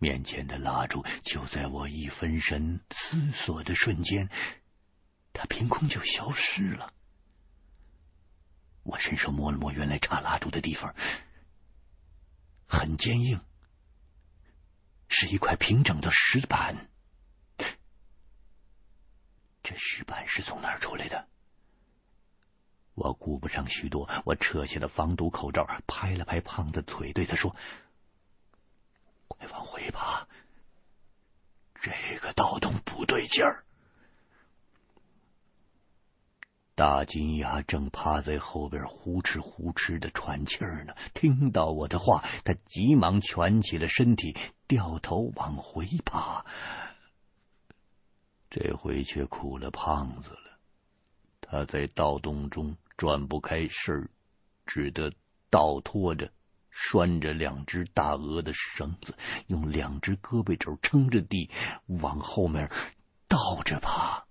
Speaker 1: 面前的蜡烛就在我一分神思索的瞬间，它凭空就消失了。我伸手摸了摸原来插蜡烛的地方，很坚硬，是一块平整的石板。这石板是从哪儿出来的？我顾不上许多，我扯下了防毒口罩，拍了拍胖子腿，对他说：“快往回爬，这个盗洞不对劲儿。”大金牙正趴在后边呼哧呼哧的喘气儿呢，听到我的话，他急忙蜷起了身体，掉头往回爬。这回却苦了胖子了，他在盗洞中。转不开身，只得倒拖着拴着两只大鹅的绳子，用两只胳膊肘撑着地，往后面倒着爬。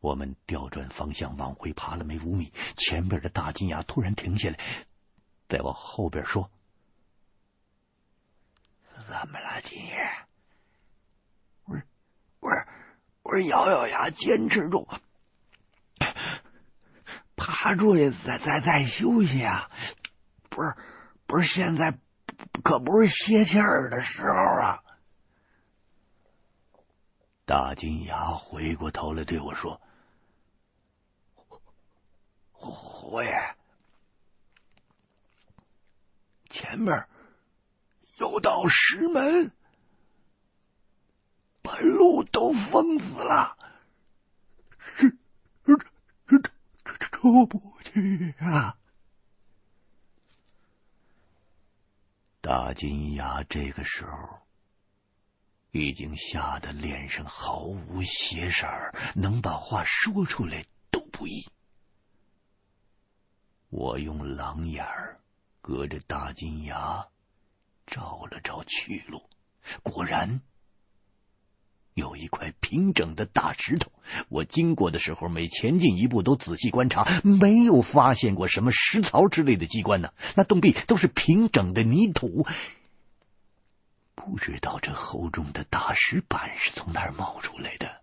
Speaker 1: 我们调转方向往回爬了没五米，前边的大金牙突然停下来，在我后边说：“
Speaker 2: 怎么了，金爷？我说，我说，我说，咬咬牙，坚持住。”爬出去再再再休息啊！不是，不是，现在可不是歇气儿的时候啊！
Speaker 1: 大金牙回过头来对我说：“
Speaker 2: 胡爷，前面有道石门，把路都封死了，是是是出不去啊！”
Speaker 1: 大金牙这个时候。已经吓得脸上毫无血色，能把话说出来都不易。我用狼眼儿隔着大金牙照了照去路，果然有一块平整的大石头。我经过的时候，每前进一步都仔细观察，没有发现过什么石槽之类的机关呢。那洞壁都是平整的泥土。不知道这厚重的大石板是从哪儿冒出来的，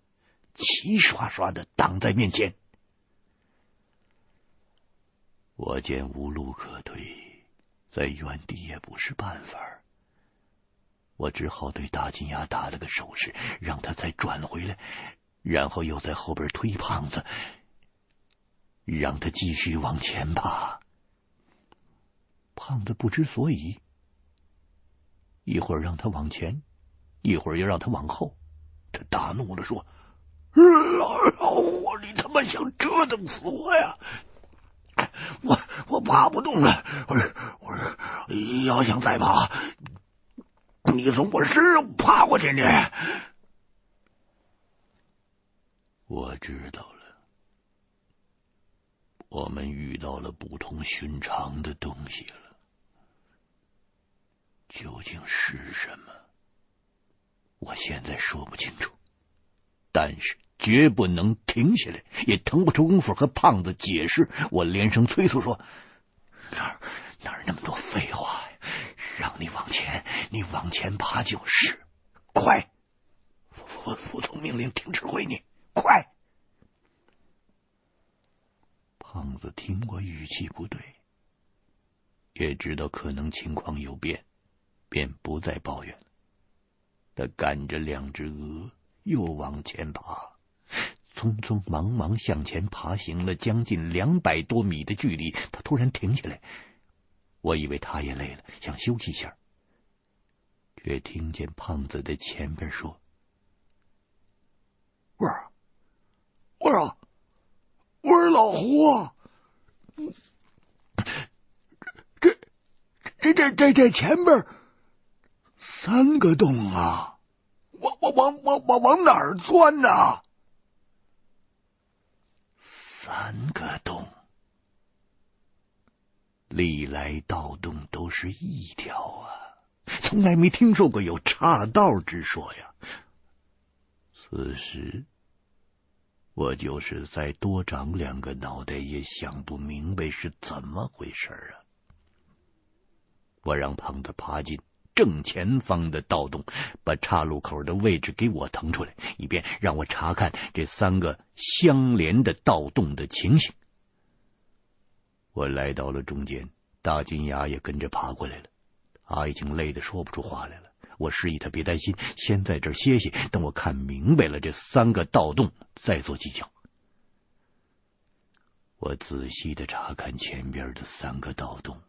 Speaker 1: 齐刷刷的挡在面前。我见无路可退，在原地也不是办法，我只好对大金牙打了个手势，让他再转回来，然后又在后边推胖子，让他继续往前爬。胖子不知所以。一会儿让他往前，一会儿又让他往后。他大怒了，说：“
Speaker 2: 老老虎，你他妈想折腾死我呀！我我爬不动了，我我要想再爬，你从我身上爬过去呢。”
Speaker 1: 我知道了，我们遇到了不同寻常的东西了。究竟是什么？我现在说不清楚，但是绝不能停下来，也腾不出功夫和胖子解释。我连声催促说：“
Speaker 2: 哪哪那么多废话？让你往前，你往前爬就是。快，服服从命令，听指挥你，快！”
Speaker 1: 胖子听我语气不对，也知道可能情况有变。便不再抱怨了。他赶着两只鹅又往前爬，匆匆忙忙向前爬行了将近两百多米的距离，他突然停下来。我以为他也累了，想休息一下，却听见胖子在前边说：“
Speaker 2: 我说，我说，我说老胡啊，这这这这这前边。”三个洞啊！往往往往往往哪钻呢？
Speaker 1: 三个洞，历来盗洞都是一条啊，从来没听说过有岔道之说呀。此时，我就是再多长两个脑袋也想不明白是怎么回事啊！我让胖子爬进。正前方的盗洞，把岔路口的位置给我腾出来，以便让我查看这三个相连的盗洞的情形。我来到了中间，大金牙也跟着爬过来了。他已经累得说不出话来了。我示意他别担心，先在这歇歇，等我看明白了这三个盗洞再做计较。我仔细的查看前边的三个盗洞。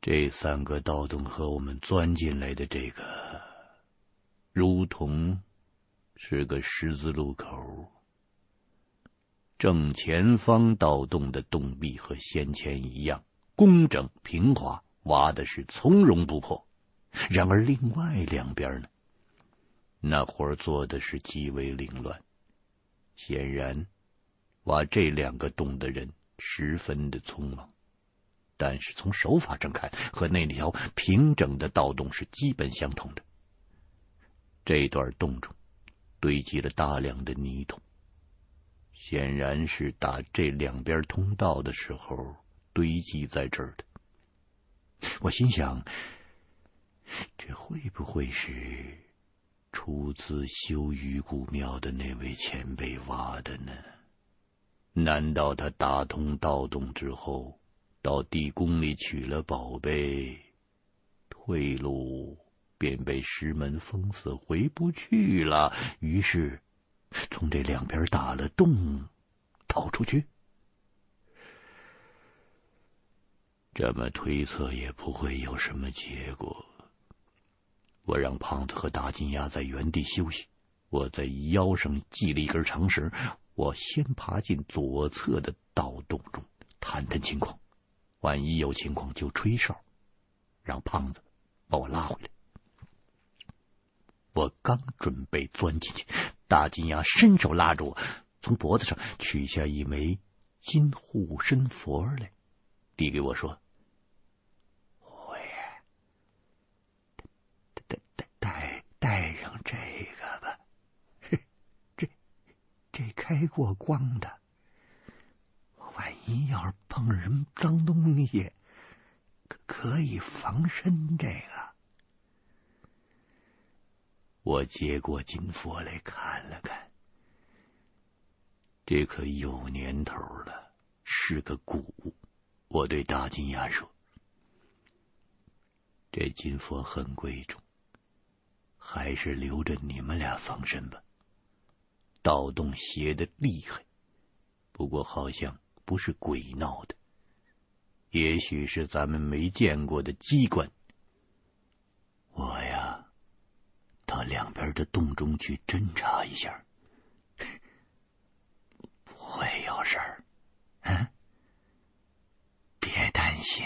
Speaker 1: 这三个盗洞和我们钻进来的这个，如同是个十字路口。正前方盗洞的洞壁和先前一样工整平滑，挖的是从容不迫。然而另外两边呢，那活做的是极为凌乱。显然，挖这两个洞的人十分的匆忙。但是从手法上看，和那条平整的盗洞是基本相同的。这段洞中堆积了大量的泥土，显然是打这两边通道的时候堆积在这儿的。我心想，这会不会是初次修鱼骨庙的那位前辈挖的呢？难道他打通道洞之后，到地宫里取了宝贝，退路便被石门封死，回不去了？于是从这两边打了洞，逃出去？这么推测也不会有什么结果。我让胖子和大金牙在原地休息，我在腰上系了一根长绳。我先爬进左侧的盗洞中探探情况，万一有情况就吹哨，让胖子把我拉回来。我刚准备钻进去，大金牙伸手拉住我，从脖子上取下一枚金护身佛来，递给我说：“
Speaker 2: 我也带带带带上这个吧。”这开过光的，万一要是碰人脏东西，可可以防身。这个，
Speaker 1: 我接过金佛来看了看，这可有年头了，是个古物。我对大金牙说：“这金佛很贵重，还是留着你们俩防身吧。”盗洞邪的厉害，不过好像不是鬼闹的，也许是咱们没见过的机关。我呀，到两边的洞中去侦查一下，
Speaker 2: 不会有事儿，嗯，别担心。